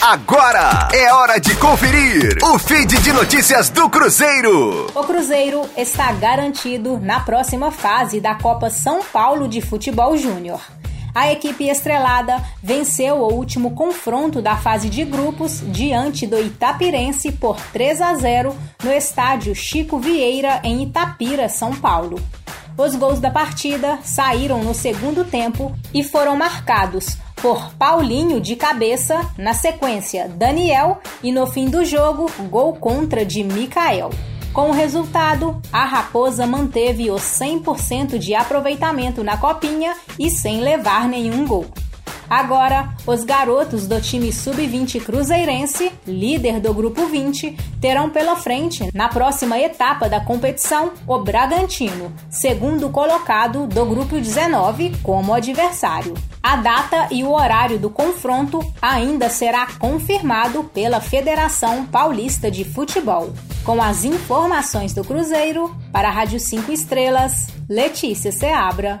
Agora é hora de conferir o feed de notícias do Cruzeiro. O Cruzeiro está garantido na próxima fase da Copa São Paulo de Futebol Júnior. A equipe estrelada venceu o último confronto da fase de grupos diante do Itapirense por 3 a 0 no estádio Chico Vieira, em Itapira, São Paulo. Os gols da partida saíram no segundo tempo e foram marcados por Paulinho de cabeça, na sequência Daniel e no fim do jogo, gol contra de Mikael. Com o resultado, a Raposa manteve os 100% de aproveitamento na copinha e sem levar nenhum gol. Agora, os garotos do time sub-20 cruzeirense, líder do grupo 20, terão pela frente, na próxima etapa da competição, o Bragantino, segundo colocado do grupo 19, como adversário. A data e o horário do confronto ainda será confirmado pela Federação Paulista de Futebol. Com as informações do Cruzeiro, para a Rádio 5 Estrelas, Letícia Seabra.